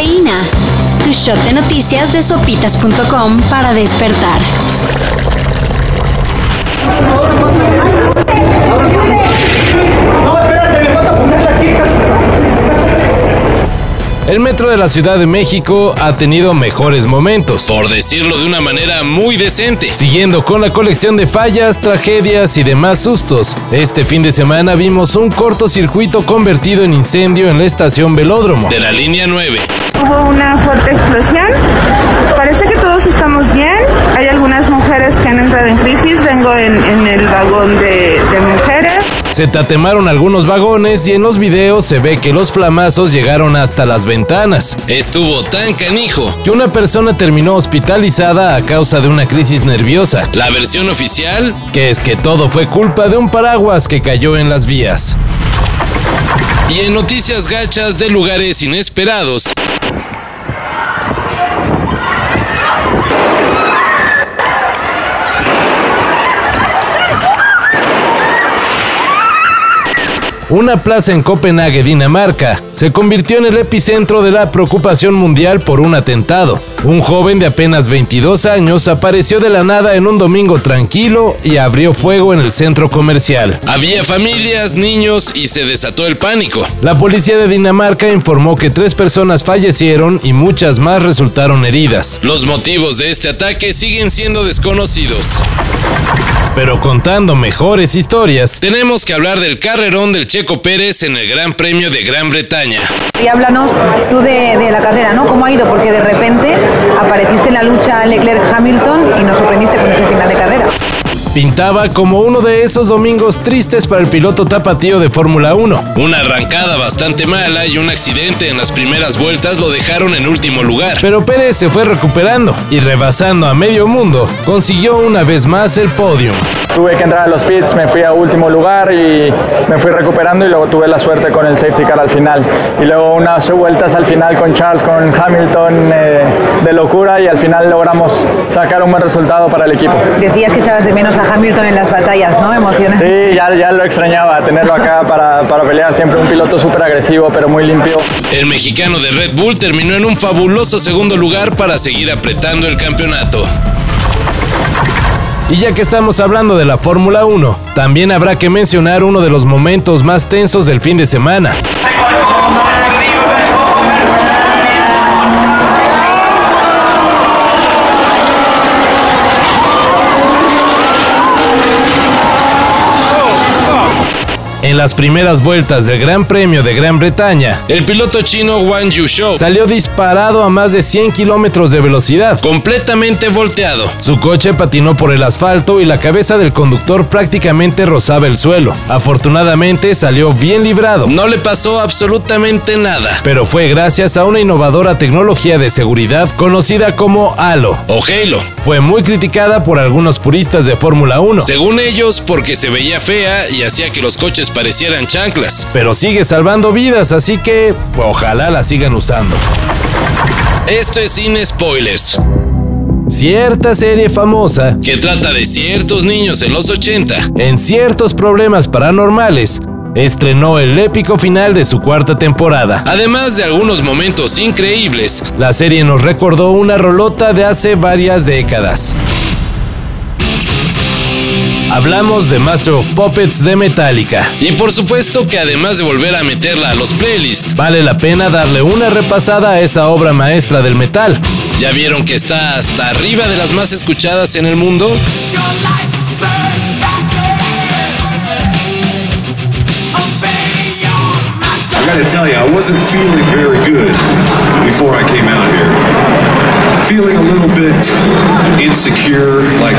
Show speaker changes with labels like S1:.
S1: Cafeína. Tu shot de noticias de sopitas.com para despertar.
S2: El metro de la Ciudad de México ha tenido mejores momentos, por decirlo de una manera muy decente, siguiendo con la colección de fallas, tragedias y demás sustos. Este fin de semana vimos un cortocircuito convertido en incendio en la estación Velódromo de la línea 9.
S3: Hubo una fuerte explosión. Parece que todos estamos bien. Hay algunas mujeres que han entrado en crisis. Vengo en, en el vagón de, de mujeres.
S2: Se tatemaron algunos vagones y en los videos se ve que los flamazos llegaron hasta las ventanas. Estuvo tan canijo que una persona terminó hospitalizada a causa de una crisis nerviosa. La versión oficial, que es que todo fue culpa de un paraguas que cayó en las vías. Y en noticias gachas de lugares inesperados, Una plaza en Copenhague, Dinamarca, se convirtió en el epicentro de la preocupación mundial por un atentado. Un joven de apenas 22 años apareció de la nada en un domingo tranquilo y abrió fuego en el centro comercial. Había familias, niños y se desató el pánico. La policía de Dinamarca informó que tres personas fallecieron y muchas más resultaron heridas. Los motivos de este ataque siguen siendo desconocidos. Pero contando mejores historias, tenemos que hablar del carrerón del Checo Pérez en el Gran Premio de Gran Bretaña.
S4: Y háblanos tú de, de, la carrera, ¿no? ¿Cómo ha ido? Porque de repente apareciste en la lucha Leclerc-Hamilton y nos sorprendiste con ese final de carrera.
S2: Pintaba como uno de esos domingos tristes para el piloto tapatío de Fórmula 1. Una arrancada bastante mala y un accidente en las primeras vueltas lo dejaron en último lugar. Pero Pérez se fue recuperando y rebasando a medio mundo, consiguió una vez más el podio.
S5: Tuve que entrar a los pits, me fui a último lugar y me fui recuperando y luego tuve la suerte con el safety car al final. Y luego unas vueltas al final con Charles, con Hamilton eh, de locura y al final logramos sacar un buen resultado para el equipo.
S4: Decías que echabas de menos a Hamilton en las batallas, ¿no? Emocionante.
S5: Sí, ya, ya lo extrañaba, tenerlo acá para, para pelear. Siempre un piloto súper agresivo, pero muy limpio.
S2: El mexicano de Red Bull terminó en un fabuloso segundo lugar para seguir apretando el campeonato. Y ya que estamos hablando de la Fórmula 1, también habrá que mencionar uno de los momentos más tensos del fin de semana. En las primeras vueltas del Gran Premio de Gran Bretaña, el piloto chino Wang Yuzhou salió disparado a más de 100 kilómetros de velocidad, completamente volteado. Su coche patinó por el asfalto y la cabeza del conductor prácticamente rozaba el suelo. Afortunadamente salió bien librado, no le pasó absolutamente nada, pero fue gracias a una innovadora tecnología de seguridad conocida como Halo o Halo. Fue muy criticada por algunos puristas de Fórmula 1, según ellos porque se veía fea y hacía que los coches parecieran chanclas, pero sigue salvando vidas, así que ojalá la sigan usando. Esto es sin spoilers. Cierta serie famosa que trata de ciertos niños en los 80 en ciertos problemas paranormales estrenó el épico final de su cuarta temporada. Además de algunos momentos increíbles, la serie nos recordó una rolota de hace varias décadas. Hablamos de Master of Puppets de Metallica. Y por supuesto que además de volver a meterla a los playlists, vale la pena darle una repasada a esa obra maestra del metal. ¿Ya vieron que está hasta arriba de las más escuchadas en el mundo?
S6: I gotta tell you, I wasn't feeling very good before I came out here. Feeling a little bit insecure, like